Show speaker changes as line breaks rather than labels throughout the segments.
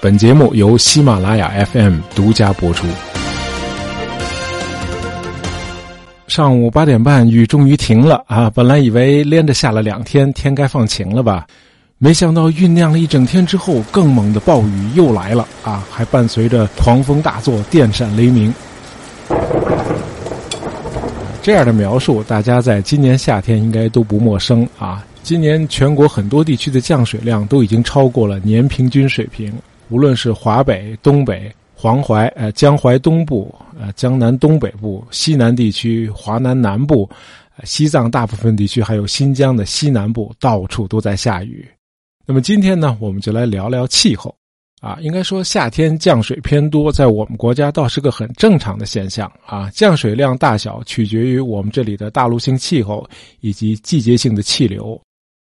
本节目由喜马拉雅 FM 独家播出。上午八点半，雨终于停了啊！本来以为连着下了两天，天该放晴了吧？没想到酝酿了一整天之后，更猛的暴雨又来了啊！还伴随着狂风大作、电闪雷鸣。这样的描述，大家在今年夏天应该都不陌生啊！今年全国很多地区的降水量都已经超过了年平均水平。无论是华北、东北、黄淮、呃江淮东部、呃江南东北部、西南地区、华南南部、西藏大部分地区，还有新疆的西南部，到处都在下雨。那么今天呢，我们就来聊聊气候。啊，应该说夏天降水偏多，在我们国家倒是个很正常的现象啊。降水量大小取决于我们这里的大陆性气候以及季节性的气流。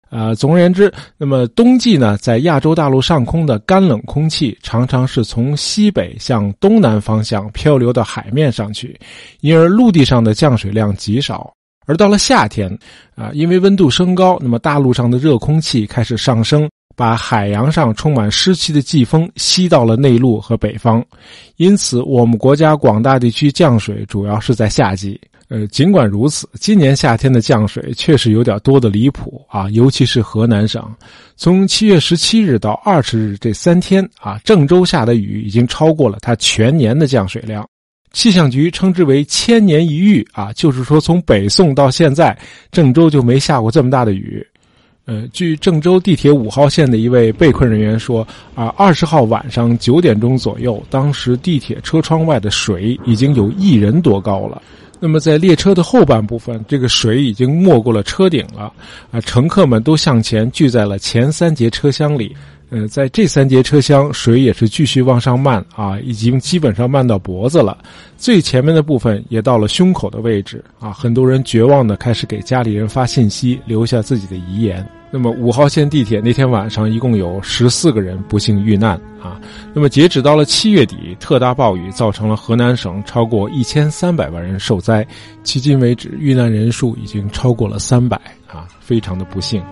啊，总而言之，那么冬季呢，在亚洲大陆上空的干冷空气常常是从西北向东南方向漂流到海面上去，因而陆地上的降水量极少。而到了夏天，啊，因为温度升高，那么大陆上的热空气开始上升，把海洋上充满湿气的季风吸到了内陆和北方，因此我们国家广大地区降水主要是在夏季。呃，尽管如此，今年夏天的降水确实有点多的离谱啊！尤其是河南省，从七月十七日到二十日这三天啊，郑州下的雨已经超过了它全年的降水量。气象局称之为“千年一遇”啊，就是说从北宋到现在，郑州就没下过这么大的雨。呃，据郑州地铁五号线的一位被困人员说，啊，二十号晚上九点钟左右，当时地铁车窗外的水已经有一人多高了。那么，在列车的后半部分，这个水已经没过了车顶了，啊，乘客们都向前聚在了前三节车厢里。呃，在这三节车厢，水也是继续往上漫啊，已经基本上漫到脖子了。最前面的部分也到了胸口的位置啊，很多人绝望的开始给家里人发信息，留下自己的遗言。那么五号线地铁那天晚上一共有十四个人不幸遇难啊。那么截止到了七月底，特大暴雨造成了河南省超过一千三百万人受灾，迄今为止遇难人数已经超过了三百啊，非常的不幸。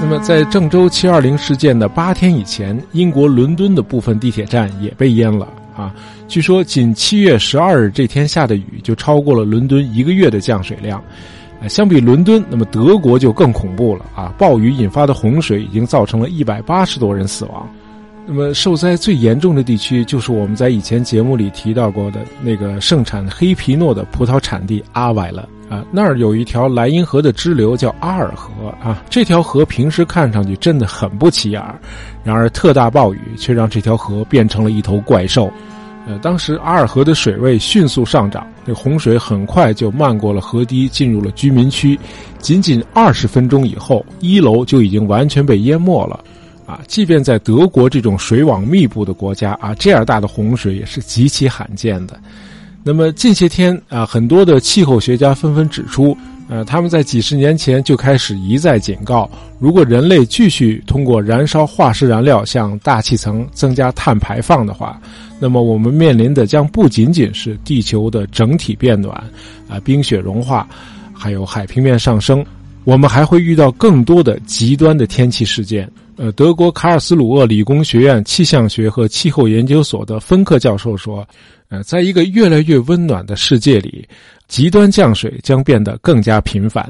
那么在郑州七二零事件的八天以前，英国伦敦的部分地铁站也被淹了。啊，据说仅七月十二日这天下的雨就超过了伦敦一个月的降水量。相比伦敦，那么德国就更恐怖了啊！暴雨引发的洪水已经造成了一百八十多人死亡。那么受灾最严重的地区就是我们在以前节目里提到过的那个盛产黑皮诺的葡萄产地阿瓦了啊，那儿有一条莱茵河的支流叫阿尔河啊，这条河平时看上去真的很不起眼，然而特大暴雨却让这条河变成了一头怪兽。呃，当时阿尔河的水位迅速上涨，这洪水很快就漫过了河堤，进入了居民区。仅仅二十分钟以后，一楼就已经完全被淹没了。啊，即便在德国这种水网密布的国家啊，这样大的洪水也是极其罕见的。那么近些天啊，很多的气候学家纷纷指出。呃，他们在几十年前就开始一再警告，如果人类继续通过燃烧化石燃料向大气层增加碳排放的话，那么我们面临的将不仅仅是地球的整体变暖，啊，冰雪融化，还有海平面上升，我们还会遇到更多的极端的天气事件。呃，德国卡尔斯鲁厄理工学院气象学和气候研究所的芬克教授说，呃，在一个越来越温暖的世界里。极端降水将变得更加频繁。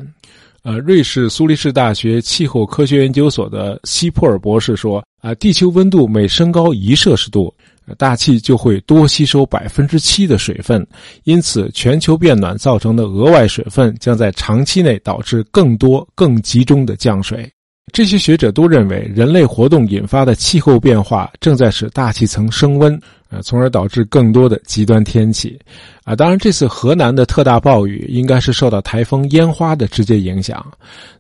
呃，瑞士苏黎世大学气候科学研究所的希普尔博士说：“啊，地球温度每升高一摄氏度，大气就会多吸收百分之七的水分，因此全球变暖造成的额外水分将在长期内导致更多、更集中的降水。”这些学者都认为，人类活动引发的气候变化正在使大气层升温，呃，从而导致更多的极端天气。啊，当然，这次河南的特大暴雨应该是受到台风烟花的直接影响。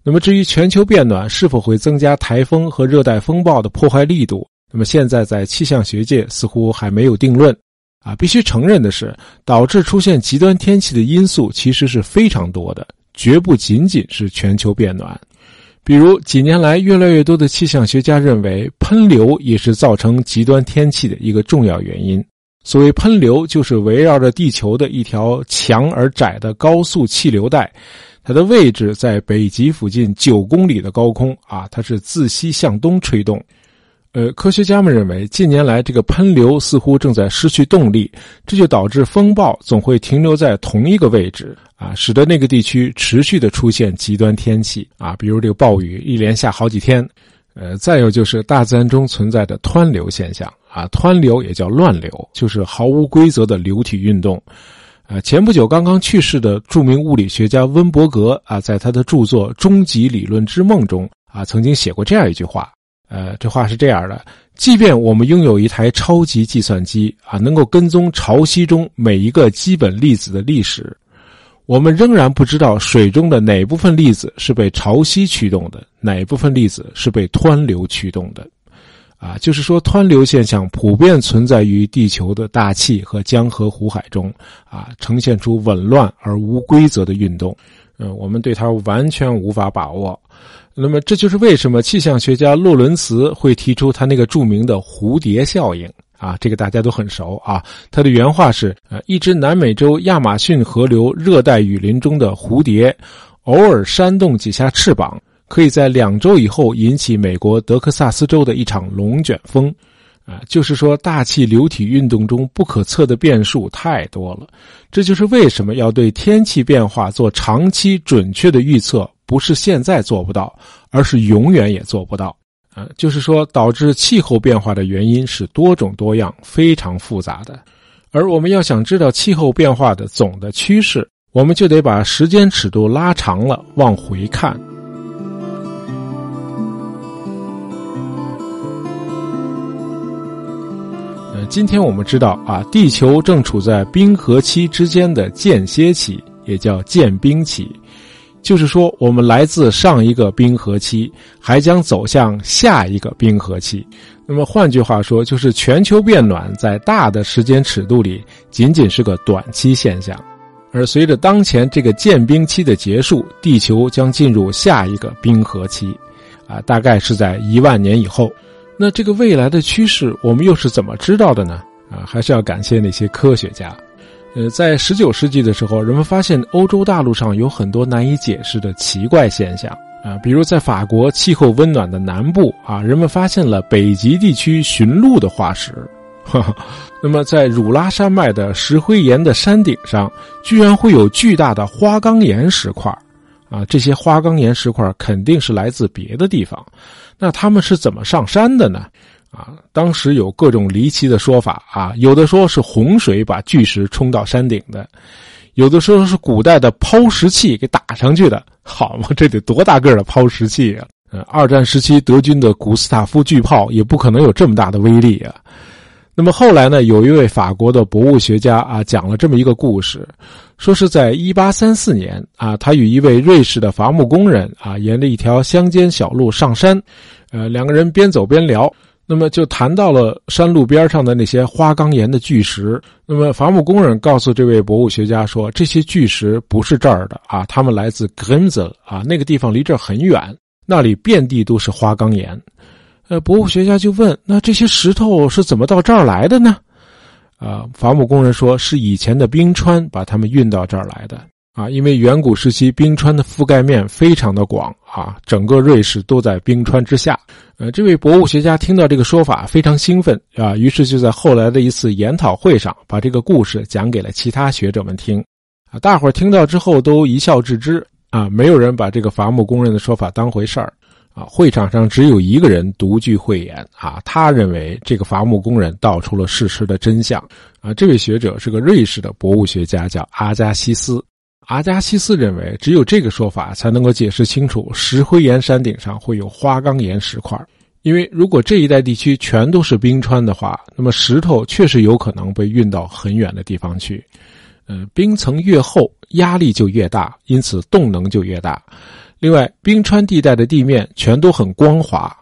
那么，至于全球变暖是否会增加台风和热带风暴的破坏力度，那么现在在气象学界似乎还没有定论。啊，必须承认的是，导致出现极端天气的因素其实是非常多的，绝不仅仅是全球变暖。比如，几年来，越来越多的气象学家认为，喷流也是造成极端天气的一个重要原因。所谓喷流，就是围绕着地球的一条强而窄的高速气流带，它的位置在北极附近九公里的高空啊，它是自西向东吹动。呃，科学家们认为，近年来这个喷流似乎正在失去动力，这就导致风暴总会停留在同一个位置啊，使得那个地区持续的出现极端天气啊，比如这个暴雨一连下好几天。呃，再有就是大自然中存在的湍流现象啊，湍流也叫乱流，就是毫无规则的流体运动。啊，前不久刚刚去世的著名物理学家温伯格啊，在他的著作《终极理论之梦》中啊，曾经写过这样一句话。呃，这话是这样的：即便我们拥有一台超级计算机啊，能够跟踪潮汐中每一个基本粒子的历史，我们仍然不知道水中的哪部分粒子是被潮汐驱动的，哪部分粒子是被湍流驱动的。啊，就是说，湍流现象普遍存在于地球的大气和江河湖海中，啊，呈现出紊乱而无规则的运动。嗯，我们对它完全无法把握。那么，这就是为什么气象学家洛伦茨会提出他那个著名的蝴蝶效应。啊，这个大家都很熟啊。他的原话是：呃，一只南美洲亚马逊河流热带雨林中的蝴蝶，偶尔扇动几下翅膀。可以在两周以后引起美国德克萨斯州的一场龙卷风，啊，就是说大气流体运动中不可测的变数太多了。这就是为什么要对天气变化做长期准确的预测，不是现在做不到，而是永远也做不到。啊，就是说导致气候变化的原因是多种多样、非常复杂的。而我们要想知道气候变化的总的趋势，我们就得把时间尺度拉长了，往回看。今天我们知道啊，地球正处在冰河期之间的间歇期，也叫间冰期，就是说我们来自上一个冰河期，还将走向下一个冰河期。那么换句话说，就是全球变暖在大的时间尺度里仅仅是个短期现象，而随着当前这个间冰期的结束，地球将进入下一个冰河期，啊，大概是在一万年以后。那这个未来的趋势，我们又是怎么知道的呢？啊，还是要感谢那些科学家。呃，在十九世纪的时候，人们发现欧洲大陆上有很多难以解释的奇怪现象啊，比如在法国气候温暖的南部啊，人们发现了北极地区驯鹿的化石。那么，在汝拉山脉的石灰岩的山顶上，居然会有巨大的花岗岩石块。啊，这些花岗岩石块肯定是来自别的地方，那他们是怎么上山的呢？啊，当时有各种离奇的说法啊，有的说是洪水把巨石冲到山顶的，有的说是古代的抛石器给打上去的。好嘛，这得多大个的抛石器啊！呃，二战时期德军的古斯塔夫巨炮也不可能有这么大的威力啊。那么后来呢？有一位法国的博物学家啊，讲了这么一个故事，说是在1834年啊，他与一位瑞士的伐木工人啊，沿着一条乡间小路上山，呃，两个人边走边聊，那么就谈到了山路边上的那些花岗岩的巨石。那么伐木工人告诉这位博物学家说，这些巨石不是这儿的啊，他们来自 g r e n z e l 啊，那个地方离这儿很远，那里遍地都是花岗岩。呃，博物学家就问：“那这些石头是怎么到这儿来的呢？”啊，伐木工人说：“是以前的冰川把它们运到这儿来的。”啊，因为远古时期冰川的覆盖面非常的广啊，整个瑞士都在冰川之下。呃，这位博物学家听到这个说法非常兴奋啊，于是就在后来的一次研讨会上把这个故事讲给了其他学者们听。啊，大伙儿听到之后都一笑置之啊，没有人把这个伐木工人的说法当回事儿。啊，会场上只有一个人独具慧眼啊，他认为这个伐木工人道出了事实的真相啊。这位学者是个瑞士的博物学家，叫阿加西斯。阿加西斯认为，只有这个说法才能够解释清楚石灰岩山顶上会有花岗岩石块，因为如果这一带地区全都是冰川的话，那么石头确实有可能被运到很远的地方去。嗯，冰层越厚，压力就越大，因此动能就越大。另外，冰川地带的地面全都很光滑，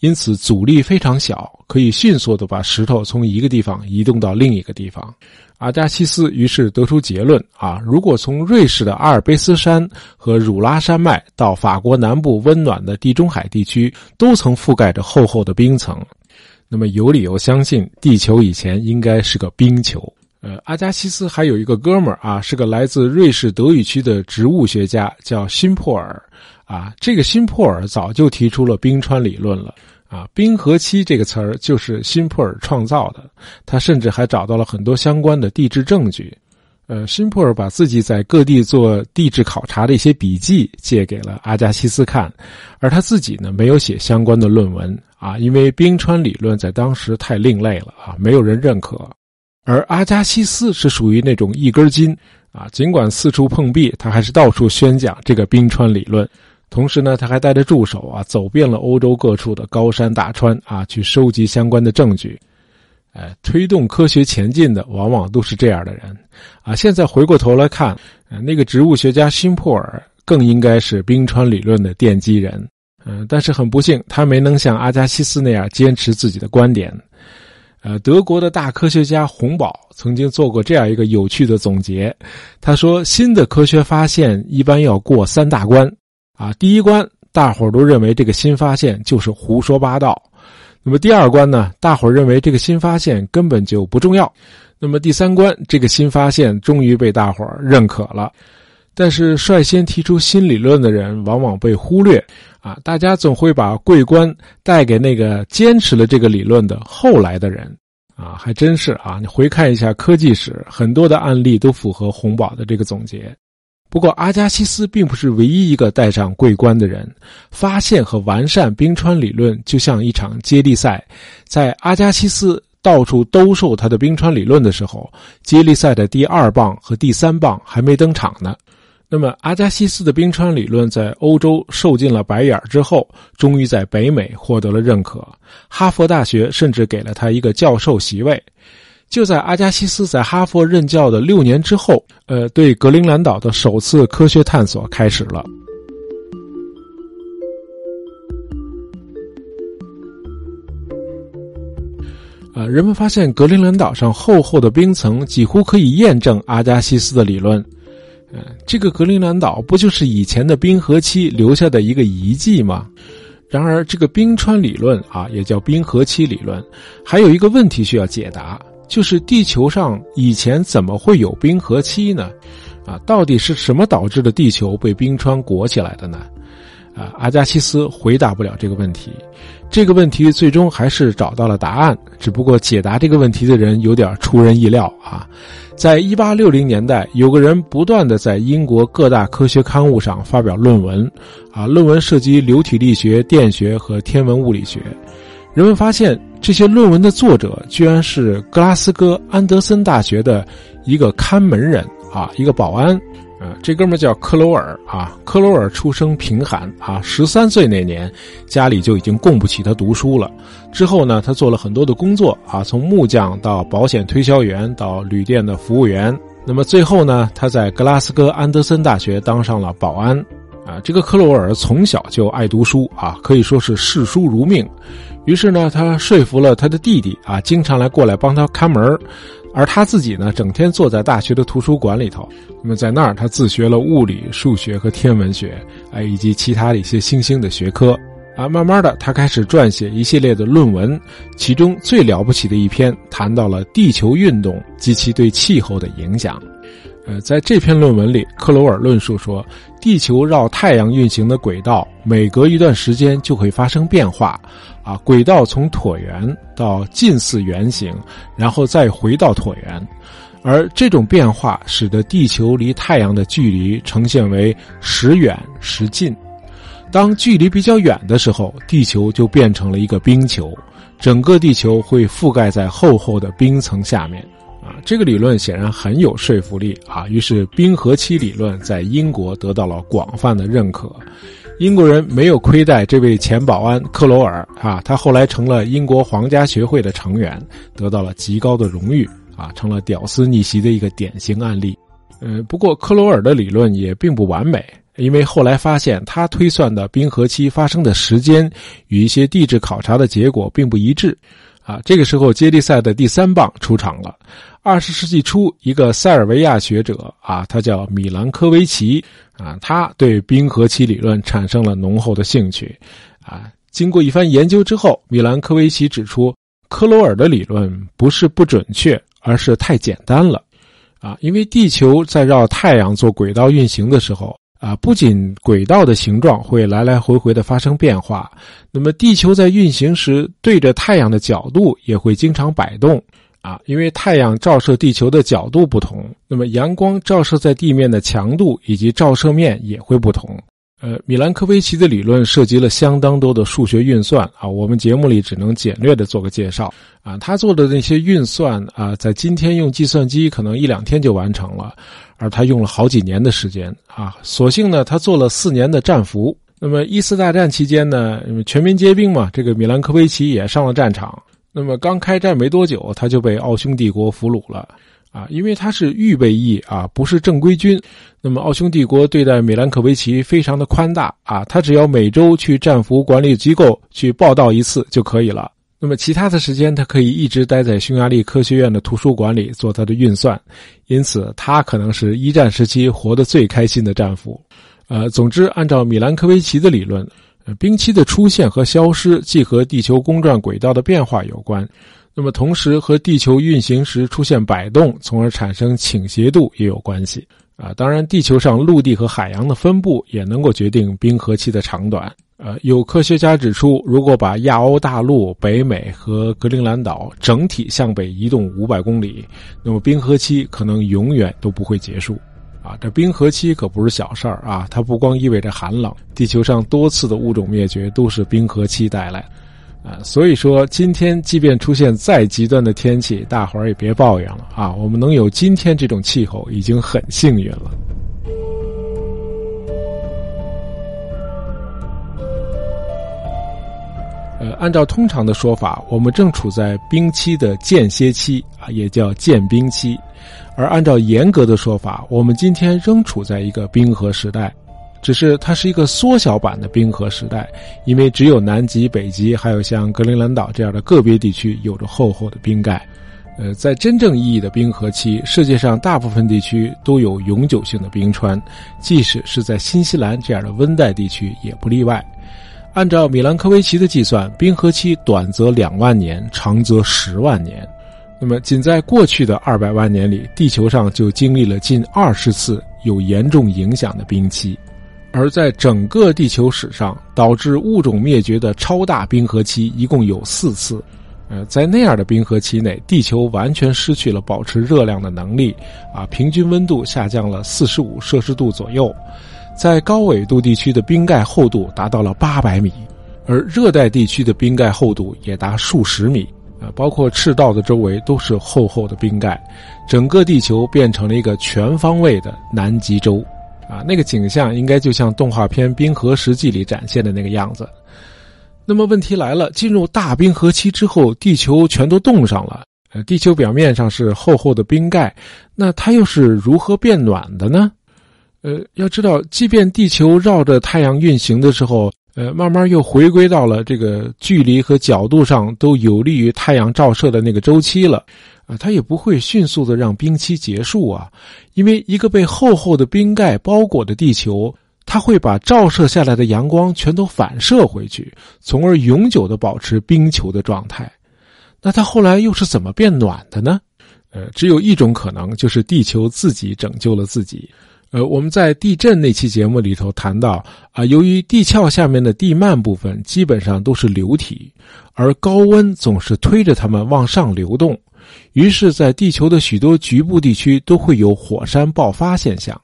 因此阻力非常小，可以迅速的把石头从一个地方移动到另一个地方。阿加西斯于是得出结论：啊，如果从瑞士的阿尔卑斯山和汝拉山脉到法国南部温暖的地中海地区，都曾覆盖着厚厚的冰层，那么有理由相信地球以前应该是个冰球。呃，阿加西斯还有一个哥们儿啊，是个来自瑞士德语区的植物学家，叫辛珀尔。啊，这个辛珀尔早就提出了冰川理论了。啊，冰河期这个词儿就是辛珀尔创造的。他甚至还找到了很多相关的地质证据。呃，辛珀尔把自己在各地做地质考察的一些笔记借给了阿加西斯看，而他自己呢，没有写相关的论文啊，因为冰川理论在当时太另类了啊，没有人认可。而阿加西斯是属于那种一根筋啊，尽管四处碰壁，他还是到处宣讲这个冰川理论。同时呢，他还带着助手啊，走遍了欧洲各处的高山大川啊，去收集相关的证据。哎，推动科学前进的往往都是这样的人啊。现在回过头来看，那个植物学家辛珀尔更应该是冰川理论的奠基人。嗯，但是很不幸，他没能像阿加西斯那样坚持自己的观点。呃，德国的大科学家洪堡曾经做过这样一个有趣的总结，他说：“新的科学发现一般要过三大关。”啊，第一关，大伙儿都认为这个新发现就是胡说八道。那么第二关呢，大伙儿认为这个新发现根本就不重要。那么第三关，这个新发现终于被大伙儿认可了。但是率先提出新理论的人往往被忽略。啊，大家总会把桂冠带给那个坚持了这个理论的后来的人。啊，还真是啊，你回看一下科技史，很多的案例都符合洪堡的这个总结。不过，阿加西斯并不是唯一一个戴上桂冠的人。发现和完善冰川理论就像一场接力赛，在阿加西斯到处兜售他的冰川理论的时候，接力赛的第二棒和第三棒还没登场呢。那么，阿加西斯的冰川理论在欧洲受尽了白眼之后，终于在北美获得了认可。哈佛大学甚至给了他一个教授席位。就在阿加西斯在哈佛任教的六年之后，呃，对格陵兰岛的首次科学探索开始了。呃，人们发现格陵兰岛上厚厚的冰层几乎可以验证阿加西斯的理论。嗯，这个格陵兰岛不就是以前的冰河期留下的一个遗迹吗？然而，这个冰川理论啊，也叫冰河期理论，还有一个问题需要解答。就是地球上以前怎么会有冰河期呢？啊，到底是什么导致的地球被冰川裹起来的呢？啊，阿加西斯回答不了这个问题。这个问题最终还是找到了答案，只不过解答这个问题的人有点出人意料啊。在一八六零年代，有个人不断的在英国各大科学刊物上发表论文，啊，论文涉及流体力学、电学和天文物理学。人们发现，这些论文的作者居然是格拉斯哥安德森大学的一个看门人啊，一个保安。啊，这哥们叫克罗尔啊。克罗尔出生贫寒啊，十三岁那年，家里就已经供不起他读书了。之后呢，他做了很多的工作啊，从木匠到保险推销员，到旅店的服务员。那么最后呢，他在格拉斯哥安德森大学当上了保安。啊，这个克罗尔从小就爱读书啊，可以说是视书如命。于是呢，他说服了他的弟弟啊，经常来过来帮他看门而他自己呢，整天坐在大学的图书馆里头。那么在那儿，他自学了物理、数学和天文学，哎，以及其他的一些新兴的学科。啊，慢慢的，他开始撰写一系列的论文，其中最了不起的一篇谈到了地球运动及其对气候的影响。呃，在这篇论文里，克罗尔论述说，地球绕太阳运行的轨道每隔一段时间就会发生变化，啊，轨道从椭圆到近似圆形，然后再回到椭圆，而这种变化使得地球离太阳的距离呈现为时远时近。当距离比较远的时候，地球就变成了一个冰球，整个地球会覆盖在厚厚的冰层下面。啊，这个理论显然很有说服力啊！于是冰河期理论在英国得到了广泛的认可。英国人没有亏待这位前保安克罗尔啊，他后来成了英国皇家学会的成员，得到了极高的荣誉啊，成了屌丝逆袭的一个典型案例。嗯，不过克罗尔的理论也并不完美，因为后来发现他推算的冰河期发生的时间与一些地质考察的结果并不一致。啊，这个时候接力赛的第三棒出场了。二十世纪初，一个塞尔维亚学者啊，他叫米兰科维奇啊，他对冰河期理论产生了浓厚的兴趣。啊，经过一番研究之后，米兰科维奇指出，科罗尔的理论不是不准确，而是太简单了。啊，因为地球在绕太阳做轨道运行的时候，啊，不仅轨道的形状会来来回回的发生变化，那么地球在运行时对着太阳的角度也会经常摆动。啊，因为太阳照射地球的角度不同，那么阳光照射在地面的强度以及照射面也会不同。呃，米兰科维奇的理论涉及了相当多的数学运算啊，我们节目里只能简略的做个介绍啊。他做的那些运算啊，在今天用计算机可能一两天就完成了，而他用了好几年的时间啊。所幸呢，他做了四年的战俘。那么一次大战期间呢，全民皆兵嘛，这个米兰科维奇也上了战场。那么刚开战没多久，他就被奥匈帝国俘虏了。啊，因为他是预备役啊，不是正规军。那么奥匈帝国对待米兰科维奇非常的宽大啊，他只要每周去战俘管理机构去报道一次就可以了。那么其他的时间，他可以一直待在匈牙利科学院的图书馆里做他的运算。因此，他可能是一战时期活得最开心的战俘。呃，总之，按照米兰科维奇的理论，冰期的出现和消失既和地球公转轨道的变化有关。那么，同时和地球运行时出现摆动，从而产生倾斜度也有关系啊。当然，地球上陆地和海洋的分布也能够决定冰河期的长短。呃，有科学家指出，如果把亚欧大陆、北美和格陵兰岛整体向北移动五百公里，那么冰河期可能永远都不会结束。啊，这冰河期可不是小事儿啊！它不光意味着寒冷，地球上多次的物种灭绝都是冰河期带来。啊，所以说今天即便出现再极端的天气，大伙儿也别抱怨了啊！我们能有今天这种气候已经很幸运了。呃，按照通常的说法，我们正处在冰期的间歇期啊，也叫间冰期；而按照严格的说法，我们今天仍处在一个冰河时代。只是它是一个缩小版的冰河时代，因为只有南极、北极，还有像格陵兰岛这样的个别地区有着厚厚的冰盖。呃，在真正意义的冰河期，世界上大部分地区都有永久性的冰川，即使是在新西兰这样的温带地区也不例外。按照米兰科维奇的计算，冰河期短则两万年，长则十万年。那么，仅在过去的二百万年里，地球上就经历了近二十次有严重影响的冰期。而在整个地球史上，导致物种灭绝的超大冰河期一共有四次。呃，在那样的冰河期内，地球完全失去了保持热量的能力，啊，平均温度下降了四十五摄氏度左右。在高纬度地区的冰盖厚度达到了八百米，而热带地区的冰盖厚度也达数十米。啊，包括赤道的周围都是厚厚的冰盖，整个地球变成了一个全方位的南极洲。啊，那个景象应该就像动画片《冰河世纪》里展现的那个样子。那么问题来了，进入大冰河期之后，地球全都冻上了，呃，地球表面上是厚厚的冰盖，那它又是如何变暖的呢？呃，要知道，即便地球绕着太阳运行的时候，呃，慢慢又回归到了这个距离和角度上都有利于太阳照射的那个周期了。啊，它也不会迅速的让冰期结束啊，因为一个被厚厚的冰盖包裹的地球，它会把照射下来的阳光全都反射回去，从而永久的保持冰球的状态。那它后来又是怎么变暖的呢？呃，只有一种可能，就是地球自己拯救了自己。呃，我们在地震那期节目里头谈到啊，由于地壳下面的地幔部分基本上都是流体，而高温总是推着它们往上流动。于是，在地球的许多局部地区都会有火山爆发现象。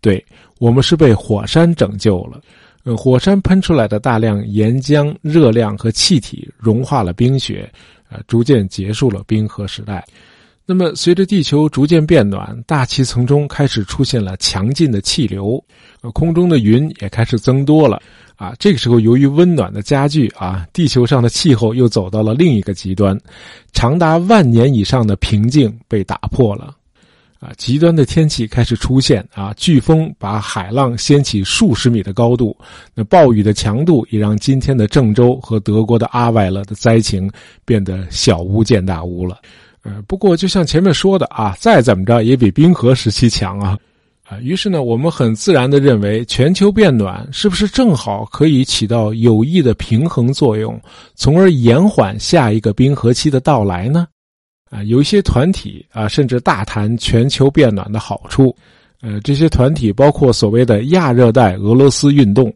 对我们是被火山拯救了。呃，火山喷出来的大量岩浆、热量和气体融化了冰雪，呃，逐渐结束了冰河时代。那么，随着地球逐渐变暖，大气层中开始出现了强劲的气流，呃，空中的云也开始增多了。啊，这个时候由于温暖的加剧啊，地球上的气候又走到了另一个极端，长达万年以上的平静被打破了，啊，极端的天气开始出现啊，飓风把海浪掀起数十米的高度，那暴雨的强度也让今天的郑州和德国的阿外勒的灾情变得小巫见大巫了，呃，不过就像前面说的啊，再怎么着也比冰河时期强啊。啊，于是呢，我们很自然的认为，全球变暖是不是正好可以起到有益的平衡作用，从而延缓下一个冰河期的到来呢？啊，有一些团体啊，甚至大谈全球变暖的好处。呃，这些团体包括所谓的亚热带俄罗斯运动。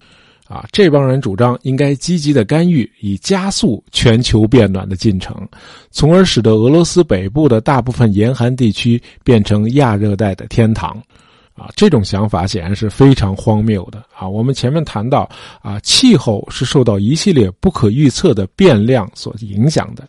啊，这帮人主张应该积极的干预，以加速全球变暖的进程，从而使得俄罗斯北部的大部分严寒地区变成亚热带的天堂。啊，这种想法显然是非常荒谬的。啊，我们前面谈到，啊，气候是受到一系列不可预测的变量所影响的，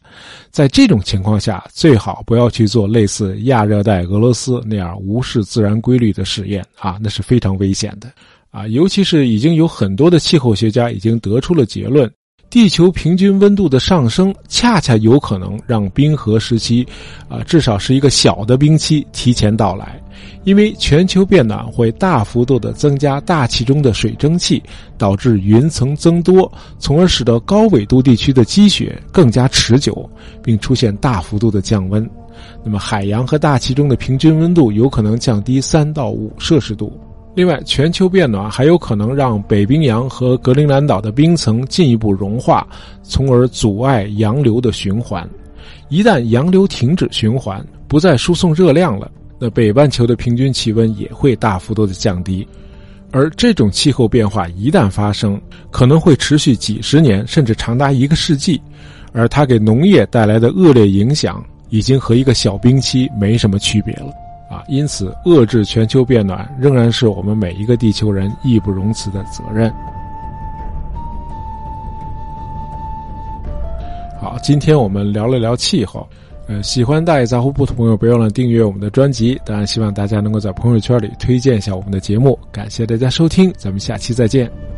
在这种情况下，最好不要去做类似亚热带俄罗斯那样无视自然规律的实验。啊，那是非常危险的。啊，尤其是已经有很多的气候学家已经得出了结论，地球平均温度的上升恰恰有可能让冰河时期，啊，至少是一个小的冰期提前到来，因为全球变暖会大幅度的增加大气中的水蒸气，导致云层增多，从而使得高纬度地区的积雪更加持久，并出现大幅度的降温，那么海洋和大气中的平均温度有可能降低三到五摄氏度。另外，全球变暖还有可能让北冰洋和格陵兰岛的冰层进一步融化，从而阻碍洋流的循环。一旦洋流停止循环，不再输送热量了，那北半球的平均气温也会大幅度的降低。而这种气候变化一旦发生，可能会持续几十年，甚至长达一个世纪。而它给农业带来的恶劣影响，已经和一个小冰期没什么区别了。啊，因此遏制全球变暖仍然是我们每一个地球人义不容辞的责任。好，今天我们聊了聊气候，呃，喜欢大爷杂货铺的朋友，别忘了订阅我们的专辑。当然，希望大家能够在朋友圈里推荐一下我们的节目。感谢大家收听，咱们下期再见。